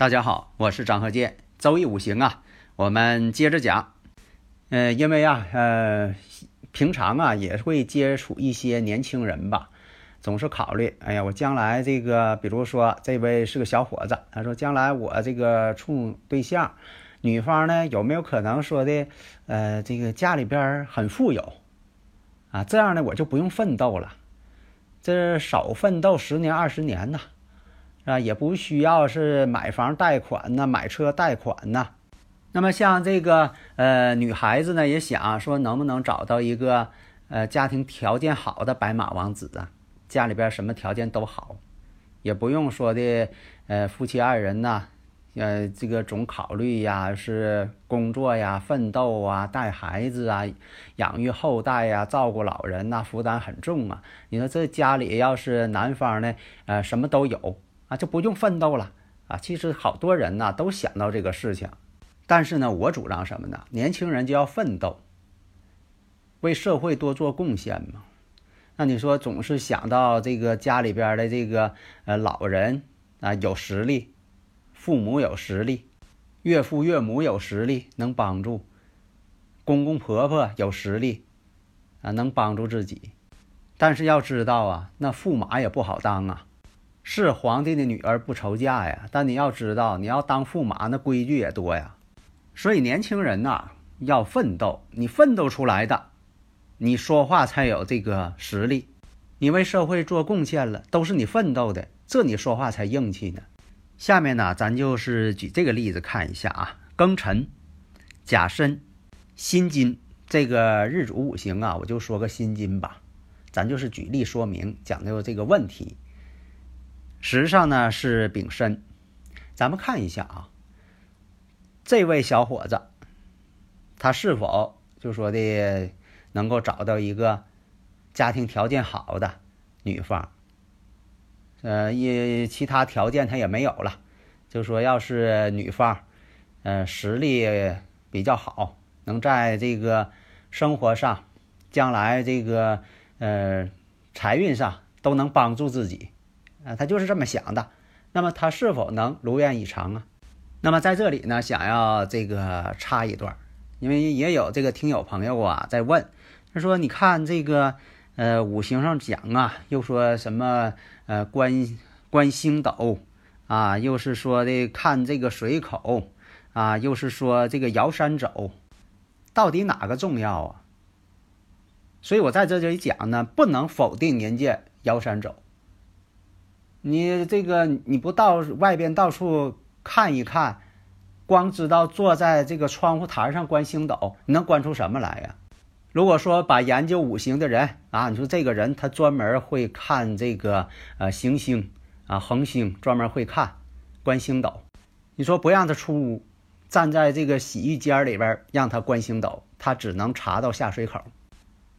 大家好，我是张和建。周易五行啊，我们接着讲。呃，因为啊，呃，平常啊也会接触一些年轻人吧，总是考虑，哎呀，我将来这个，比如说这位是个小伙子，他说将来我这个处对象，女方呢有没有可能说的，呃，这个家里边很富有啊，这样呢我就不用奋斗了，这少奋斗十年二十年呐。啊也不需要是买房贷款呐，买车贷款呐。那么像这个呃女孩子呢，也想说能不能找到一个呃家庭条件好的白马王子啊，家里边什么条件都好，也不用说的呃夫妻二人呐，呃这个总考虑呀是工作呀、奋斗啊、带孩子啊、养育后代呀、照顾老人呐，负担很重啊。你说这家里要是男方呢，呃什么都有。啊，就不用奋斗了啊！其实好多人呢都想到这个事情，但是呢，我主张什么呢？年轻人就要奋斗，为社会多做贡献嘛。那你说总是想到这个家里边的这个呃老人啊有实力，父母有实力，岳父岳母有实力能帮助，公公婆婆有实力啊能帮助自己，但是要知道啊，那驸马也不好当啊。是皇帝的女儿不愁嫁呀，但你要知道，你要当驸马，那规矩也多呀。所以年轻人呐，要奋斗，你奋斗出来的，你说话才有这个实力。你为社会做贡献了，都是你奋斗的，这你说话才硬气呢。下面呢，咱就是举这个例子看一下啊，庚辰、甲申、辛金这个日主五行啊，我就说个辛金吧，咱就是举例说明，讲究这个问题。实上呢是丙申，咱们看一下啊，这位小伙子，他是否就说的能够找到一个家庭条件好的女方？呃，也其他条件他也没有了，就说要是女方，呃，实力比较好，能在这个生活上，将来这个呃财运上都能帮助自己。啊，他就是这么想的。那么他是否能如愿以偿啊？那么在这里呢，想要这个插一段，因为也有这个听友朋友啊在问，他说：“你看这个呃五行上讲啊，又说什么呃观观星斗啊，又是说的看这个水口啊，又是说这个摇山走，到底哪个重要啊？”所以我在这里讲呢，不能否定人家摇山走。你这个你不到外边到处看一看，光知道坐在这个窗户台上观星斗，你能观出什么来呀？如果说把研究五行的人啊，你说这个人他专门会看这个呃行星啊恒星，专门会看观星斗，你说不让他出屋，站在这个洗浴间里边让他观星斗，他只能查到下水口。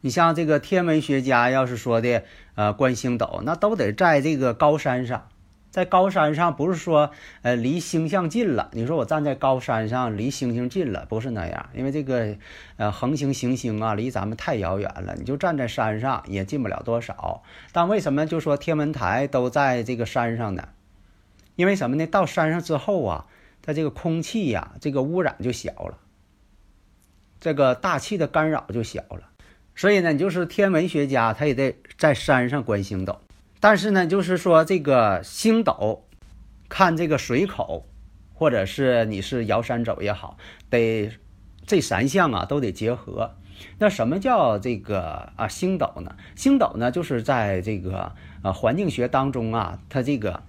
你像这个天文学家，要是说的，呃，观星斗，那都得在这个高山上，在高山上，不是说，呃，离星象近了。你说我站在高山上，离星星近了，不是那样，因为这个，呃，恒星、行星啊，离咱们太遥远了。你就站在山上，也近不了多少。但为什么就说天文台都在这个山上呢？因为什么呢？到山上之后啊，它这个空气呀，这个污染就小了，这个大气的干扰就小了。所以呢，你就是天文学家他也得在山上观星斗，但是呢，就是说这个星斗，看这个水口，或者是你是摇山走也好，得这三项啊都得结合。那什么叫这个啊星斗呢？星斗呢，就是在这个呃环境学当中啊，它这个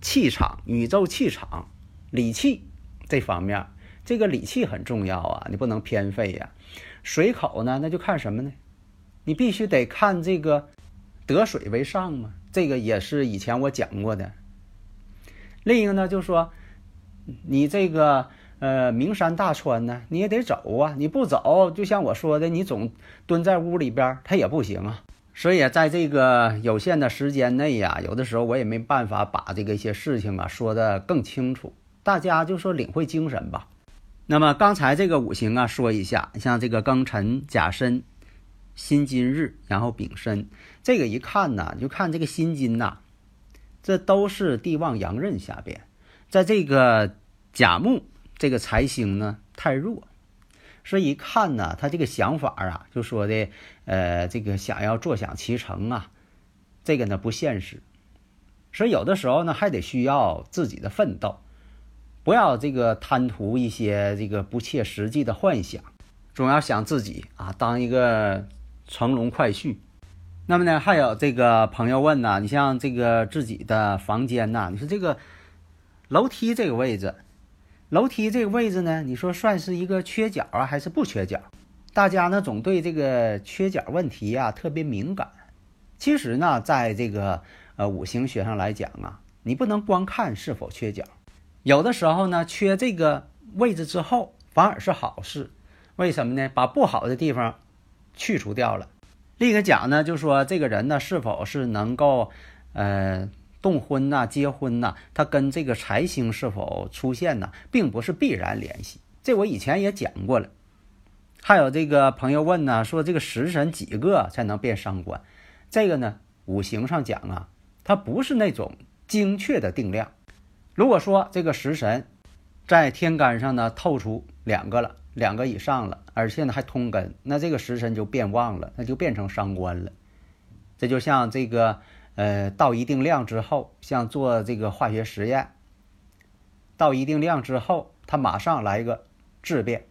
气场、宇宙气场、理气这方面，这个理气很重要啊，你不能偏废呀。水口呢，那就看什么呢？你必须得看这个得水为上嘛，这个也是以前我讲过的。另一个呢，就是说你这个呃名山大川呢，你也得走啊，你不走，就像我说的，你总蹲在屋里边，它也不行啊。所以在这个有限的时间内呀，有的时候我也没办法把这个一些事情啊说的更清楚，大家就说领会精神吧。那么刚才这个五行啊，说一下，像这个庚辰、甲申。辛金日，然后丙申，这个一看呢，就看这个辛金呐，这都是地旺阳刃下边，在这个甲木这个财星呢太弱，所以一看呢，他这个想法啊，就说的，呃，这个想要坐享其成啊，这个呢不现实，所以有的时候呢还得需要自己的奋斗，不要这个贪图一些这个不切实际的幻想，总要想自己啊当一个。乘龙快婿，那么呢，还有这个朋友问呢，你像这个自己的房间呐，你说这个楼梯这个位置，楼梯这个位置呢，你说算是一个缺角啊，还是不缺角？大家呢总对这个缺角问题啊特别敏感。其实呢，在这个呃五行学上来讲啊，你不能光看是否缺角，有的时候呢，缺这个位置之后反而是好事。为什么呢？把不好的地方。去除掉了，另一个讲呢，就说这个人呢是否是能够，呃，动婚呐、结婚呐，他跟这个财星是否出现呢，并不是必然联系。这我以前也讲过了。还有这个朋友问呢，说这个食神几个才能变伤官？这个呢，五行上讲啊，它不是那种精确的定量。如果说这个食神在天干上呢透出两个了。两个以上了，而且呢还通根，那这个食神就变旺了，那就变成伤官了。这就像这个，呃，到一定量之后，像做这个化学实验，到一定量之后，它马上来一个质变。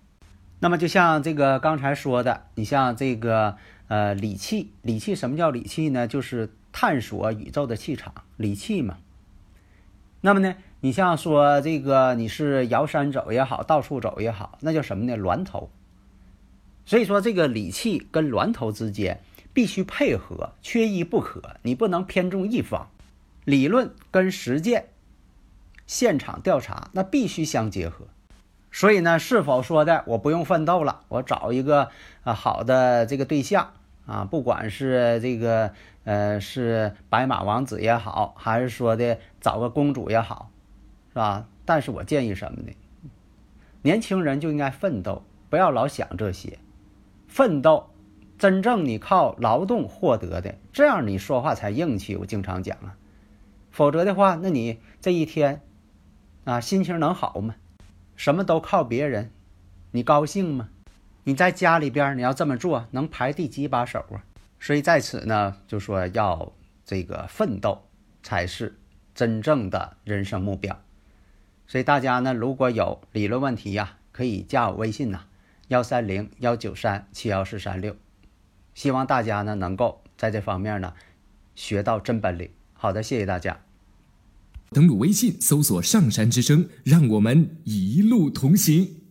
那么就像这个刚才说的，你像这个，呃，理气，理气什么叫理气呢？就是探索宇宙的气场，理气嘛。那么呢？你像说这个，你是摇山走也好，到处走也好，那叫什么呢？峦头。所以说，这个理气跟峦头之间必须配合，缺一不可。你不能偏重一方，理论跟实践、现场调查那必须相结合。所以呢，是否说的我不用奋斗了，我找一个啊好的这个对象啊，不管是这个呃是白马王子也好，还是说的找个公主也好。是吧？但是我建议什么呢？年轻人就应该奋斗，不要老想这些。奋斗，真正你靠劳动获得的，这样你说话才硬气。我经常讲啊，否则的话，那你这一天啊，心情能好吗？什么都靠别人，你高兴吗？你在家里边你要这么做，能排第几把手啊？所以在此呢，就说要这个奋斗才是真正的人生目标。所以大家呢，如果有理论问题呀，可以加我微信呐，幺三零幺九三七幺四三六。希望大家呢能够在这方面呢学到真本领。好的，谢谢大家。登录微信搜索“上山之声”，让我们一路同行。